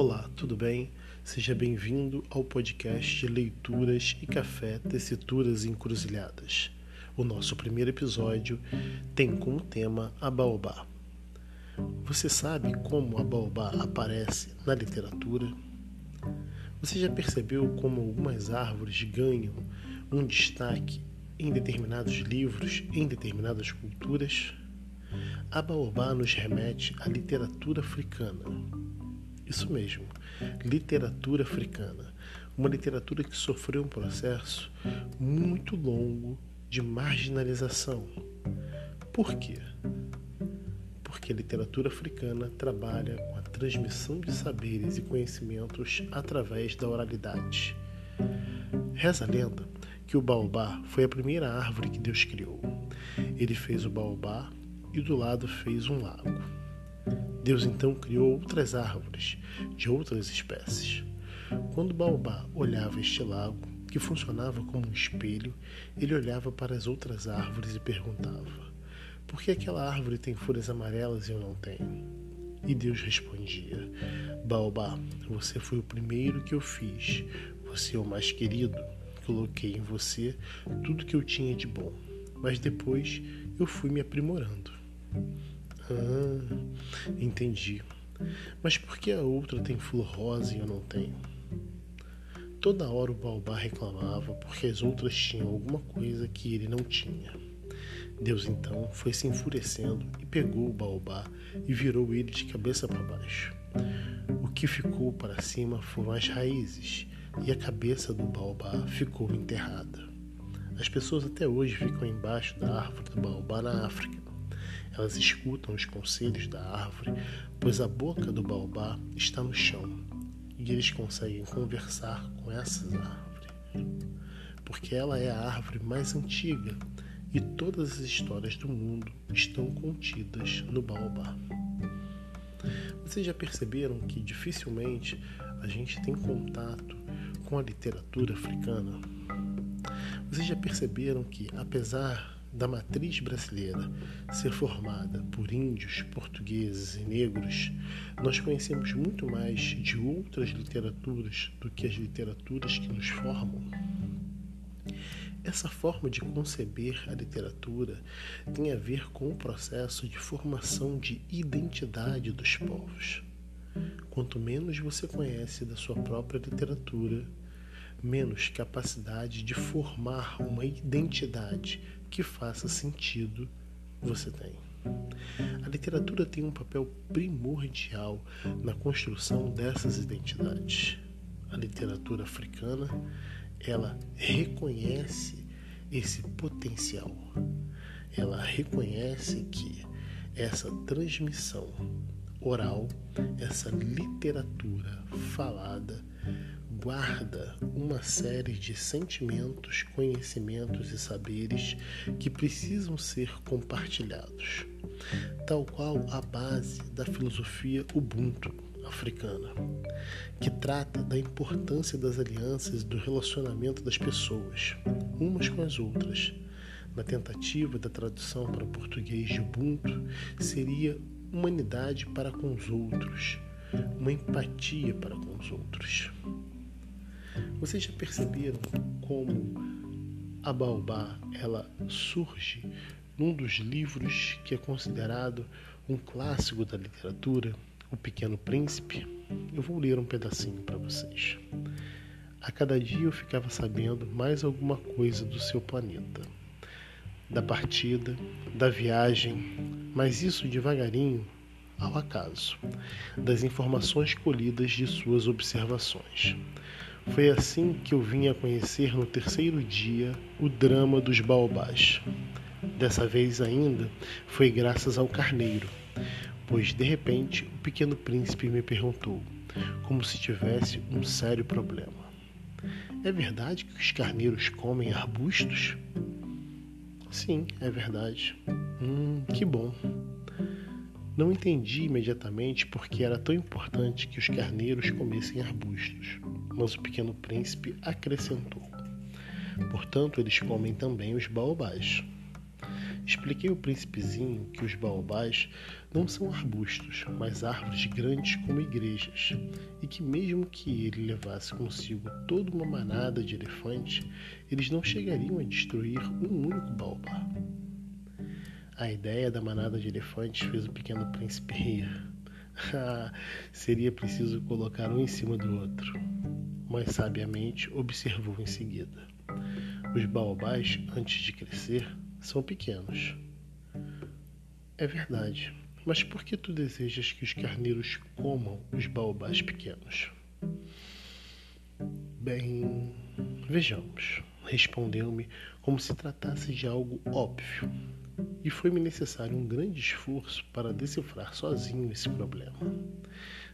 Olá, tudo bem? Seja bem-vindo ao podcast Leituras e Café Tessituras Encruzilhadas. O nosso primeiro episódio tem como tema a baobá. Você sabe como a baobá aparece na literatura? Você já percebeu como algumas árvores ganham um destaque em determinados livros, em determinadas culturas? A baobá nos remete à literatura africana. Isso mesmo, literatura africana. Uma literatura que sofreu um processo muito longo de marginalização. Por quê? Porque a literatura africana trabalha com a transmissão de saberes e conhecimentos através da oralidade. Reza a lenda que o baobá foi a primeira árvore que Deus criou. Ele fez o baobá e do lado fez um lago. Deus então criou outras árvores de outras espécies. Quando baobá olhava este lago, que funcionava como um espelho, ele olhava para as outras árvores e perguntava: Por que aquela árvore tem folhas amarelas e eu não tenho? E Deus respondia: Baobá, você foi o primeiro que eu fiz. Você é o mais querido. Coloquei em você tudo que eu tinha de bom. Mas depois eu fui me aprimorando. Ah, entendi. Mas por que a outra tem flor rosa e eu não tenho? Toda hora o baobá reclamava porque as outras tinham alguma coisa que ele não tinha. Deus então foi se enfurecendo e pegou o baobá e virou ele de cabeça para baixo. O que ficou para cima foram as raízes e a cabeça do baobá ficou enterrada. As pessoas até hoje ficam embaixo da árvore do baobá na África elas escutam os conselhos da árvore, pois a boca do baobá está no chão e eles conseguem conversar com essas árvores, porque ela é a árvore mais antiga e todas as histórias do mundo estão contidas no baobá. Vocês já perceberam que dificilmente a gente tem contato com a literatura africana? Vocês já perceberam que, apesar da matriz brasileira ser formada por índios, portugueses e negros, nós conhecemos muito mais de outras literaturas do que as literaturas que nos formam. Essa forma de conceber a literatura tem a ver com o processo de formação de identidade dos povos. Quanto menos você conhece da sua própria literatura, menos capacidade de formar uma identidade que faça sentido você tem. A literatura tem um papel primordial na construção dessas identidades. A literatura africana, ela reconhece esse potencial. Ela reconhece que essa transmissão oral, essa literatura falada, guarda uma série de sentimentos, conhecimentos e saberes que precisam ser compartilhados, tal qual a base da filosofia Ubuntu africana, que trata da importância das alianças e do relacionamento das pessoas, umas com as outras. Na tentativa da tradução para o português de Ubuntu, seria humanidade para com os outros, uma empatia para com os outros. Vocês já perceberam como a Baobá ela surge num dos livros que é considerado um clássico da literatura, O Pequeno Príncipe? Eu vou ler um pedacinho para vocês. A cada dia eu ficava sabendo mais alguma coisa do seu planeta, da partida, da viagem, mas isso devagarinho, ao acaso, das informações colhidas de suas observações. Foi assim que eu vim a conhecer no terceiro dia o drama dos baobás. Dessa vez ainda foi graças ao carneiro, pois de repente o pequeno príncipe me perguntou, como se tivesse um sério problema: É verdade que os carneiros comem arbustos? Sim, é verdade. Hum, que bom. Não entendi imediatamente por que era tão importante que os carneiros comessem arbustos, mas o pequeno príncipe acrescentou: Portanto, eles comem também os baobás. Expliquei ao príncipezinho que os baobás não são arbustos, mas árvores grandes como igrejas, e que mesmo que ele levasse consigo toda uma manada de elefantes, eles não chegariam a destruir um único baobá. A ideia da manada de elefantes fez o pequeno príncipe rir. Seria preciso colocar um em cima do outro, mas sabiamente observou em seguida. Os baobás, antes de crescer, são pequenos. É verdade, mas por que tu desejas que os carneiros comam os baobás pequenos? Bem, vejamos, respondeu-me como se tratasse de algo óbvio, e foi-me necessário um grande esforço para decifrar sozinho esse problema.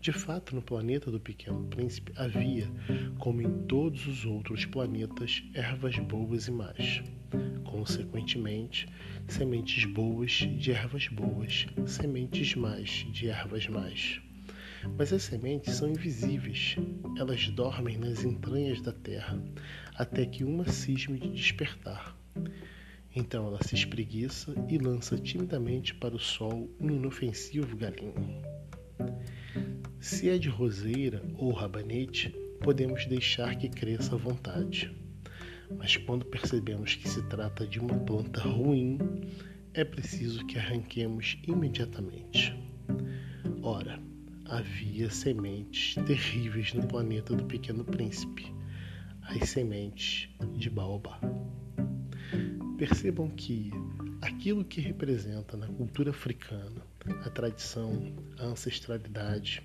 De fato, no planeta do Pequeno Príncipe havia, como em todos os outros planetas, ervas boas e más. Consequentemente, sementes boas de ervas boas, sementes más de ervas más. Mas as sementes são invisíveis. Elas dormem nas entranhas da terra, até que uma cisme de despertar. Então ela se espreguiça e lança timidamente para o sol um inofensivo galinho. Se é de roseira ou rabanete, podemos deixar que cresça à vontade. Mas quando percebemos que se trata de uma planta ruim, é preciso que arranquemos imediatamente. Ora, havia sementes terríveis no planeta do Pequeno Príncipe, as sementes de baobá. Percebam que aquilo que representa na cultura africana a tradição, a ancestralidade,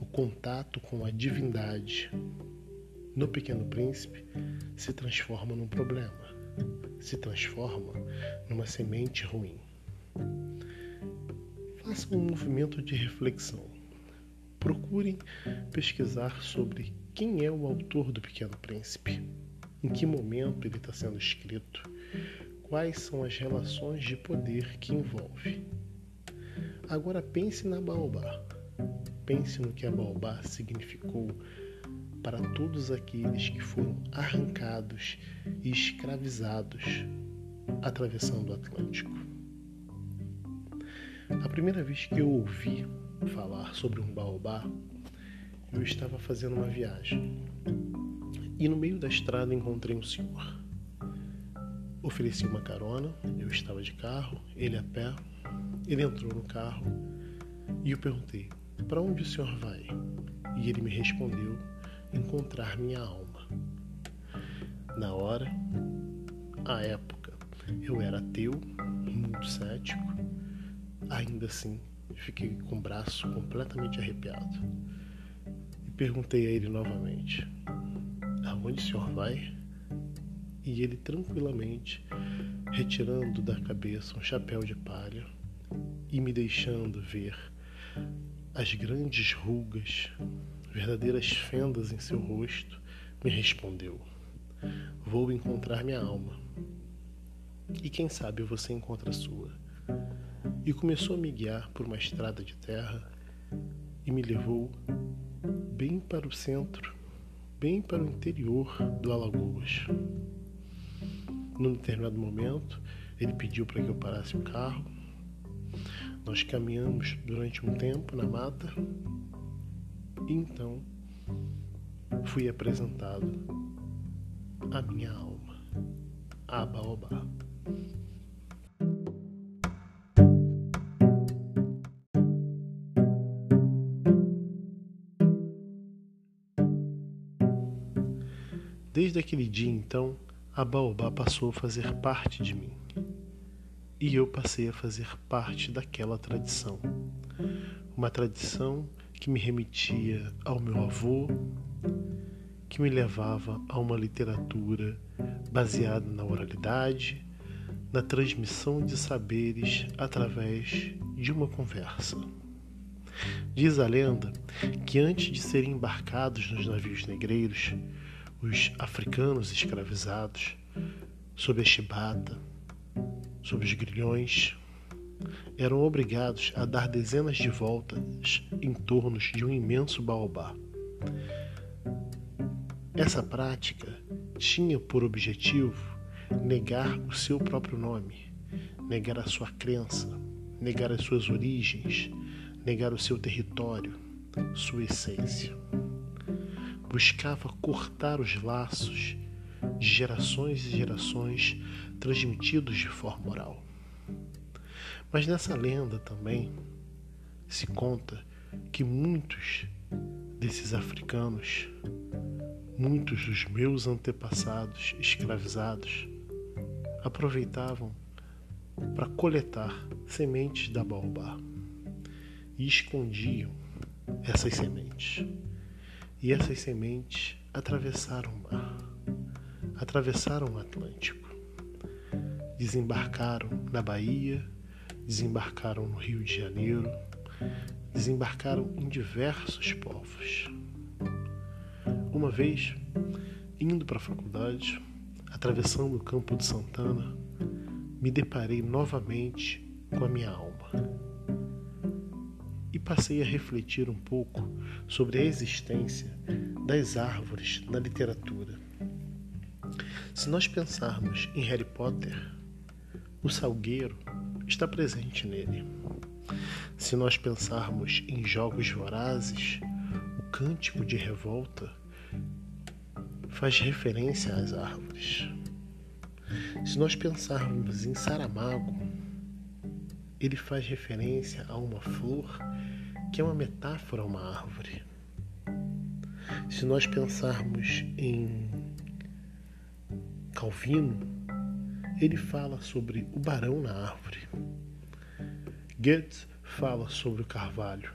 o contato com a divindade no Pequeno Príncipe se transforma num problema, se transforma numa semente ruim. Façam um movimento de reflexão. Procurem pesquisar sobre quem é o autor do Pequeno Príncipe, em que momento ele está sendo escrito, quais são as relações de poder que envolve. Agora pense na Baobá. Pense no que a Baobá significou para todos aqueles que foram arrancados e escravizados atravessando o Atlântico. A primeira vez que eu ouvi falar sobre um baobá, eu estava fazendo uma viagem e no meio da estrada encontrei um senhor. Ofereci uma carona, eu estava de carro, ele a pé. Ele entrou no carro e eu perguntei: Para onde o senhor vai? E ele me respondeu encontrar minha alma. Na hora, à época, eu era ateu, muito cético, ainda assim fiquei com o braço completamente arrepiado. E perguntei a ele novamente: Aonde o senhor vai? E ele tranquilamente, retirando da cabeça um chapéu de palha e me deixando ver as grandes rugas verdadeiras fendas em seu rosto, me respondeu: Vou encontrar minha alma. E quem sabe você encontra a sua. E começou a me guiar por uma estrada de terra e me levou bem para o centro, bem para o interior do Alagoas. Num determinado momento, ele pediu para que eu parasse o carro. Nós caminhamos durante um tempo na mata então fui apresentado a minha alma, a Baobá. Desde aquele dia então, a Baobá passou a fazer parte de mim. E eu passei a fazer parte daquela tradição. Uma tradição que me remetia ao meu avô, que me levava a uma literatura baseada na oralidade, na transmissão de saberes através de uma conversa. Diz a lenda que antes de serem embarcados nos navios negreiros, os africanos escravizados, sob a chibata, sob os grilhões, eram obrigados a dar dezenas de voltas em torno de um imenso baobá. Essa prática tinha por objetivo negar o seu próprio nome, negar a sua crença, negar as suas origens, negar o seu território, sua essência. Buscava cortar os laços de gerações e gerações transmitidos de forma oral. Mas nessa lenda também se conta que muitos desses africanos, muitos dos meus antepassados escravizados, aproveitavam para coletar sementes da baobá e escondiam essas sementes. E essas sementes atravessaram o mar, atravessaram o Atlântico, desembarcaram na Bahia, desembarcaram no Rio de Janeiro, desembarcaram em diversos povos. Uma vez, indo para a faculdade, atravessando o campo de Santana, me deparei novamente com a minha alma passei a refletir um pouco sobre a existência das árvores na literatura. Se nós pensarmos em Harry Potter, o salgueiro está presente nele. Se nós pensarmos em jogos vorazes, o cântico de revolta faz referência às árvores. Se nós pensarmos em Saramago, ele faz referência a uma flor que é uma metáfora a uma árvore. Se nós pensarmos em Calvino, ele fala sobre o barão na árvore. Goethe fala sobre o carvalho.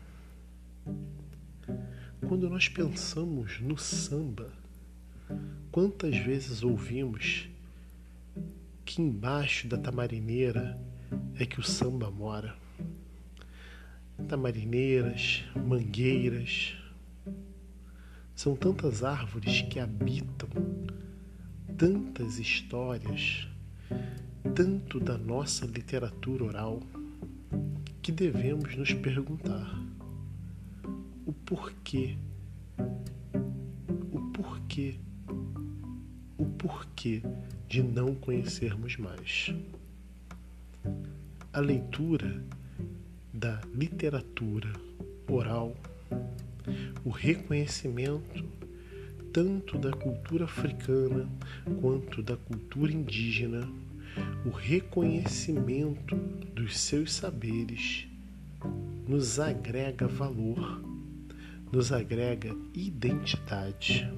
Quando nós pensamos no samba, quantas vezes ouvimos que embaixo da tamarineira é que o samba mora? Tamarineiras, mangueiras, são tantas árvores que habitam tantas histórias, tanto da nossa literatura oral que devemos nos perguntar o porquê, o porquê, o porquê de não conhecermos mais. A leitura da literatura oral, o reconhecimento tanto da cultura africana quanto da cultura indígena o reconhecimento dos seus saberes nos agrega valor, nos agrega identidade.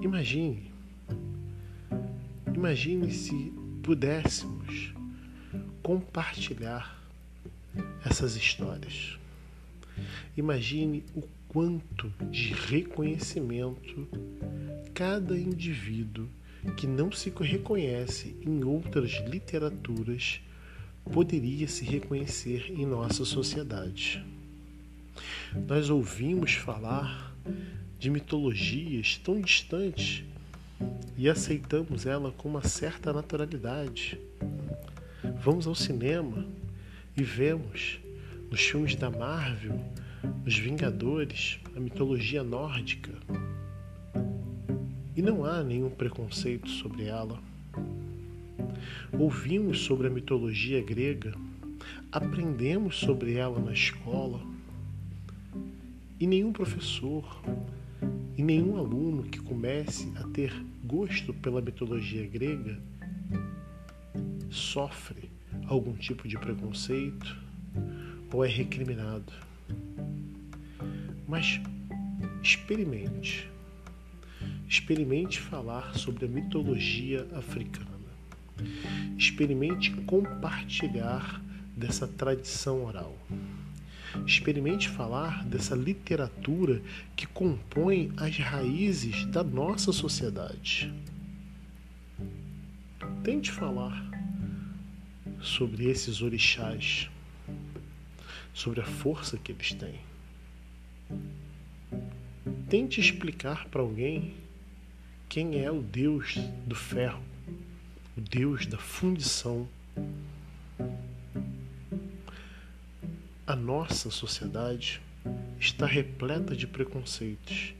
Imagine, imagine se pudéssemos compartilhar essas histórias. Imagine o quanto de reconhecimento cada indivíduo que não se reconhece em outras literaturas poderia se reconhecer em nossa sociedade. Nós ouvimos falar de mitologias tão distantes e aceitamos ela com uma certa naturalidade. Vamos ao cinema e vemos nos filmes da Marvel, os Vingadores, a mitologia nórdica, e não há nenhum preconceito sobre ela. Ouvimos sobre a mitologia grega, aprendemos sobre ela na escola, e nenhum professor e nenhum aluno que comece a ter gosto pela mitologia grega sofre algum tipo de preconceito ou é recriminado. Mas experimente Experimente falar sobre a mitologia africana. Experimente compartilhar dessa tradição oral. Experimente falar dessa literatura que compõe as raízes da nossa sociedade. Tente falar sobre esses orixás, sobre a força que eles têm. Tente explicar para alguém quem é o Deus do ferro, o Deus da fundição. A nossa sociedade está repleta de preconceitos.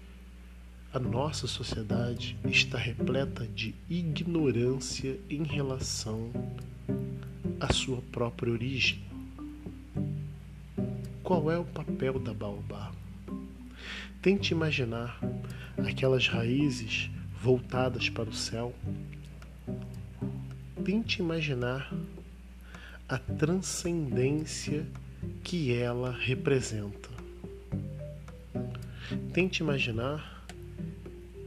a nossa sociedade está repleta de ignorância em relação à sua própria origem. Qual é o papel da baobá? Tente imaginar aquelas raízes voltadas para o céu. Tente imaginar a transcendência que ela representa. Tente imaginar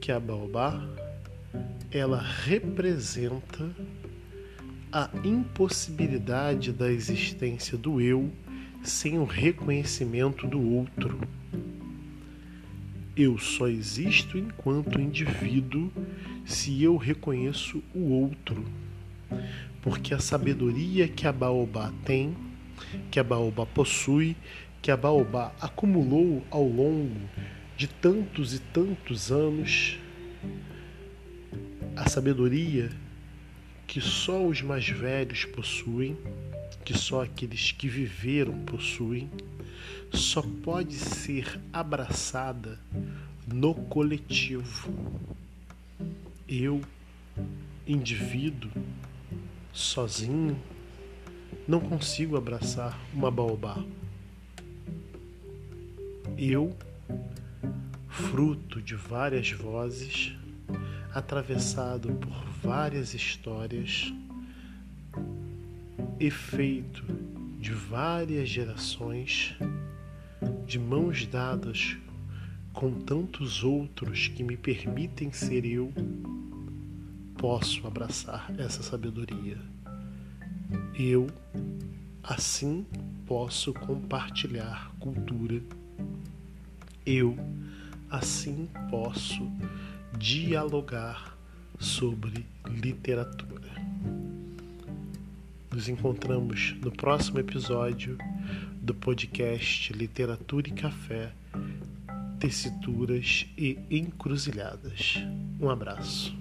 que a baobá ela representa a impossibilidade da existência do eu sem o reconhecimento do outro. Eu só existo enquanto indivíduo se eu reconheço o outro. Porque a sabedoria que a baobá tem, que a baobá possui, que a baobá acumulou ao longo de tantos e tantos anos, a sabedoria que só os mais velhos possuem, que só aqueles que viveram possuem, só pode ser abraçada no coletivo. Eu, indivíduo, sozinho, não consigo abraçar uma baobá. Eu, fruto de várias vozes, atravessado por várias histórias, efeito de várias gerações, de mãos dadas com tantos outros que me permitem ser eu, posso abraçar essa sabedoria. Eu, assim, posso compartilhar cultura. Eu, assim, posso dialogar sobre literatura. Nos encontramos no próximo episódio do podcast Literatura e Café, Tessituras e Encruzilhadas. Um abraço.